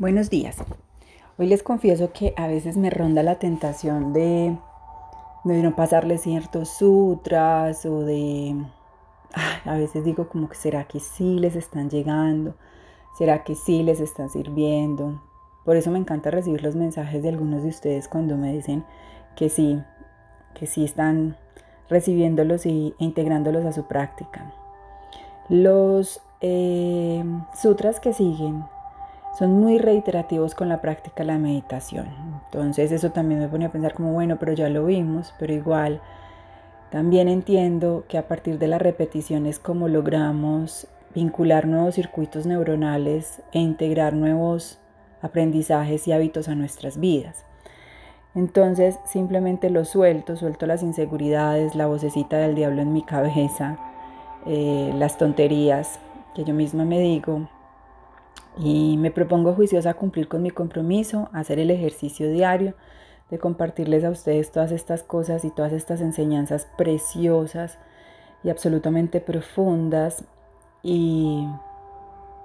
Buenos días. Hoy les confieso que a veces me ronda la tentación de, no pasarle ciertos sutras o de... a veces digo como que será que sí les están llegando, será que sí les están sirviendo. Por eso me encanta recibir los mensajes de algunos de ustedes cuando me dicen que sí, que sí están recibiéndolos y, e integrándolos a su práctica. Los eh, sutras que siguen son muy reiterativos con la práctica de la meditación. Entonces eso también me pone a pensar como, bueno, pero ya lo vimos, pero igual también entiendo que a partir de la repetición es como logramos vincular nuevos circuitos neuronales e integrar nuevos aprendizajes y hábitos a nuestras vidas. Entonces simplemente lo suelto, suelto las inseguridades, la vocecita del diablo en mi cabeza, eh, las tonterías que yo misma me digo y me propongo juiciosa cumplir con mi compromiso, hacer el ejercicio diario de compartirles a ustedes todas estas cosas y todas estas enseñanzas preciosas y absolutamente profundas y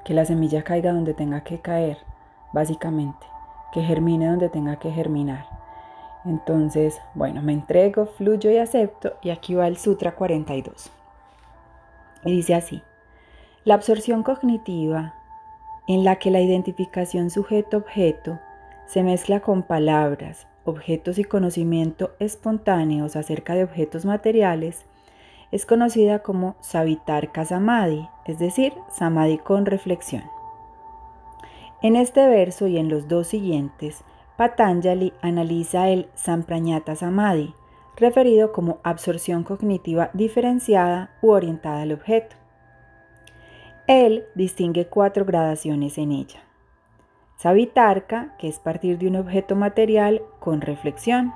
que la semilla caiga donde tenga que caer, básicamente, que germine donde tenga que germinar. Entonces, bueno, me entrego, fluyo y acepto y aquí va el Sutra 42. Y dice así, la absorción cognitiva en la que la identificación sujeto-objeto se mezcla con palabras, objetos y conocimiento espontáneos acerca de objetos materiales, es conocida como Savitarka Samadhi, es decir, Samadhi con reflexión. En este verso y en los dos siguientes, Patanjali analiza el Samprañata Samadhi, referido como absorción cognitiva diferenciada u orientada al objeto. Él distingue cuatro gradaciones en ella. Savitarka, que es partir de un objeto material con reflexión.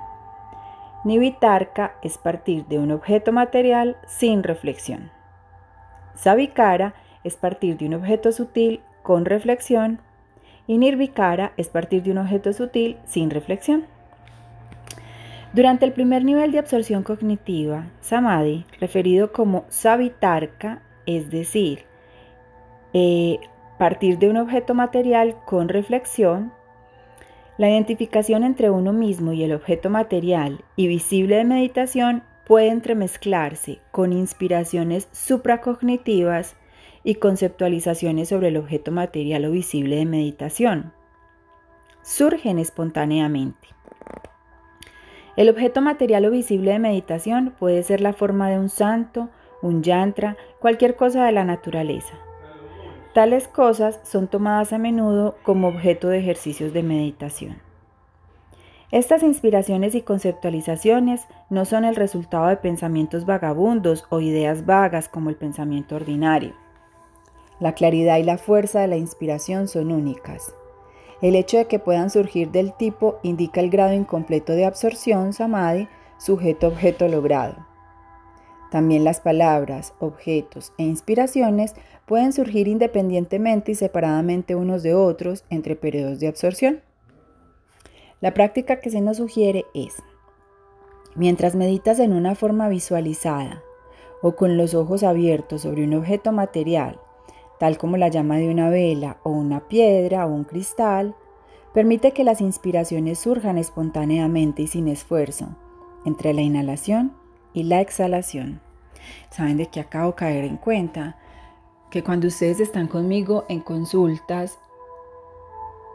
Nivitarka es partir de un objeto material sin reflexión. Savikara es partir de un objeto sutil con reflexión. Y Nirvikara es partir de un objeto sutil sin reflexión. Durante el primer nivel de absorción cognitiva, Samadhi, referido como Savitarka, es decir, eh, partir de un objeto material con reflexión, la identificación entre uno mismo y el objeto material y visible de meditación puede entremezclarse con inspiraciones supracognitivas y conceptualizaciones sobre el objeto material o visible de meditación. Surgen espontáneamente. El objeto material o visible de meditación puede ser la forma de un santo, un yantra, cualquier cosa de la naturaleza. Tales cosas son tomadas a menudo como objeto de ejercicios de meditación. Estas inspiraciones y conceptualizaciones no son el resultado de pensamientos vagabundos o ideas vagas como el pensamiento ordinario. La claridad y la fuerza de la inspiración son únicas. El hecho de que puedan surgir del tipo indica el grado incompleto de absorción, samadhi, sujeto-objeto logrado. También las palabras, objetos e inspiraciones pueden surgir independientemente y separadamente unos de otros entre periodos de absorción. La práctica que se nos sugiere es, mientras meditas en una forma visualizada o con los ojos abiertos sobre un objeto material, tal como la llama de una vela o una piedra o un cristal, permite que las inspiraciones surjan espontáneamente y sin esfuerzo, entre la inhalación y la exhalación. Saben de que acabo de caer en cuenta que cuando ustedes están conmigo en consultas,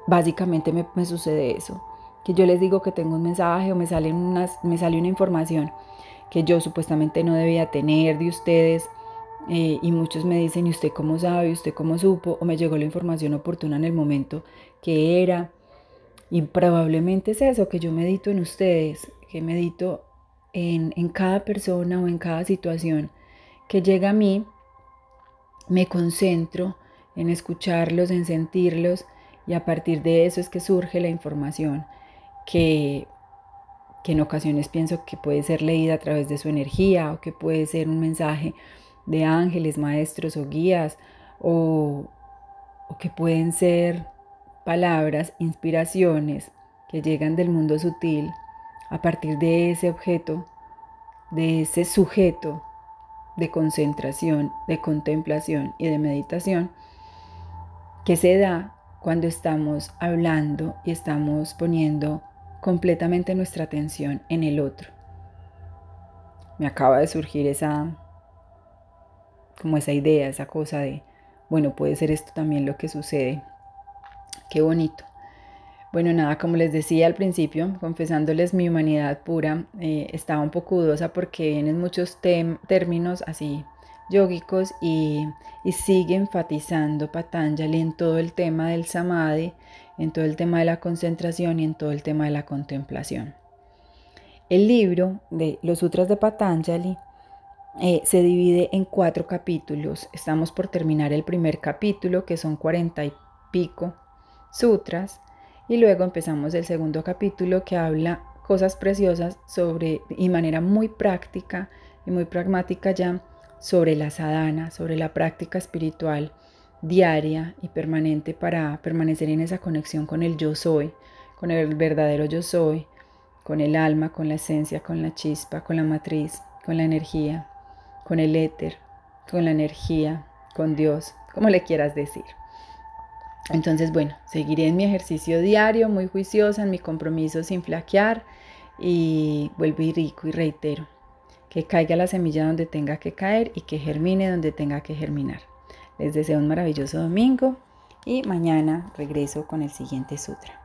básicamente me, sucede eso, que yo les digo que tengo un mensaje o me sale, unas, me sale una información que yo supuestamente no debía tener de ustedes eh, y muchos me dicen, ¿y usted cómo sabe? ¿Usted cómo supo? O me llegó la información oportuna en el momento que era. Y probablemente es eso, que yo medito en ustedes, que medito en, cada persona o en cada situación que llega a mí, me concentro en escucharlos, en sentirlos y a partir de eso es que surge la información que, que en ocasiones pienso que puede ser leída a través de su energía o que puede ser un mensaje de ángeles, maestros o guías o, o que pueden ser palabras, inspiraciones que llegan del mundo sutil a partir de ese objeto, de ese sujeto de concentración, de contemplación y de meditación que se da cuando estamos hablando y estamos poniendo completamente nuestra atención en el otro. Me acaba de surgir esa como esa idea, esa cosa de, bueno, puede ser esto también lo que sucede. Qué bonito. Bueno, nada, como les decía al principio, confesándoles mi humanidad pura, eh, estaba un poco dudosa porque vienen muchos términos así yógicos y, y, sigue enfatizando Patanjali en todo el tema del samadhi, en todo el tema de la concentración y en todo el tema de la contemplación. El libro de los sutras de Patanjali eh, se divide en cuatro capítulos. Estamos por terminar el primer capítulo, que son cuarenta y pico sutras. Y luego empezamos el segundo capítulo que habla cosas preciosas sobre, y manera muy práctica y muy pragmática ya, sobre la sadhana, sobre la práctica espiritual diaria y permanente para permanecer en esa conexión con el yo soy, con el verdadero yo soy, con el alma, con la esencia, con la chispa, con la matriz, con la energía, con el éter, con la energía, con Dios, como le quieras decir. Entonces, bueno, seguiré en mi ejercicio diario, muy juiciosa, en mi compromiso sin flaquear y vuelvo y rico y reitero, que caiga la semilla donde tenga que caer y que germine donde tenga que germinar. Les deseo un maravilloso domingo y mañana regreso con el siguiente sutra.